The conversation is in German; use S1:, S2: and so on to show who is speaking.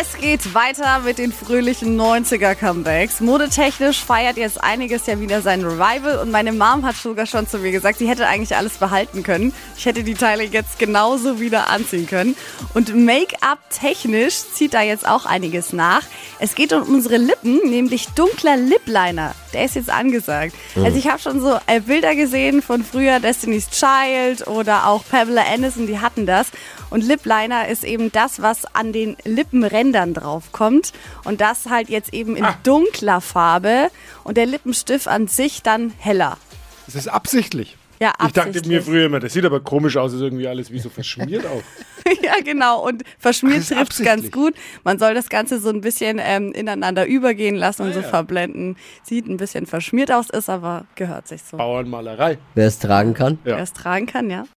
S1: Es geht weiter mit den fröhlichen 90er-Comebacks. Modetechnisch feiert jetzt einiges ja wieder sein Revival und meine Mom hat sogar schon zu mir gesagt, sie hätte eigentlich alles behalten können. Ich hätte die Teile jetzt genauso wieder anziehen können. Und Make-up technisch zieht da jetzt auch einiges nach. Es geht um unsere Lippen, nämlich dunkler Lip-Liner. Der ist jetzt angesagt. Also ich habe schon so äh, Bilder gesehen von früher Destiny's Child oder auch Pamela Anderson, die hatten das. Und Lip-Liner ist eben das, was an den Lippenrändern draufkommt. Und das halt jetzt eben in dunkler Farbe und der Lippenstift an sich dann heller.
S2: Das ist absichtlich.
S1: Ja,
S2: Ich dachte
S1: absichtlich.
S2: mir früher immer, das sieht aber komisch aus, ist irgendwie alles wie so verschmiert auch.
S1: ja, genau. Und verschmiert trifft ganz
S2: absichtlich.
S1: gut. Man soll das Ganze so ein bisschen ähm, ineinander übergehen lassen und
S2: Ah,
S1: so
S2: ja.
S1: verblenden. Sieht ein bisschen verschmiert aus, ist aber gehört sich so.
S2: Bauernmalerei.
S3: Wer es tragen kann.
S2: Ja.
S1: Wer es tragen kann, ja.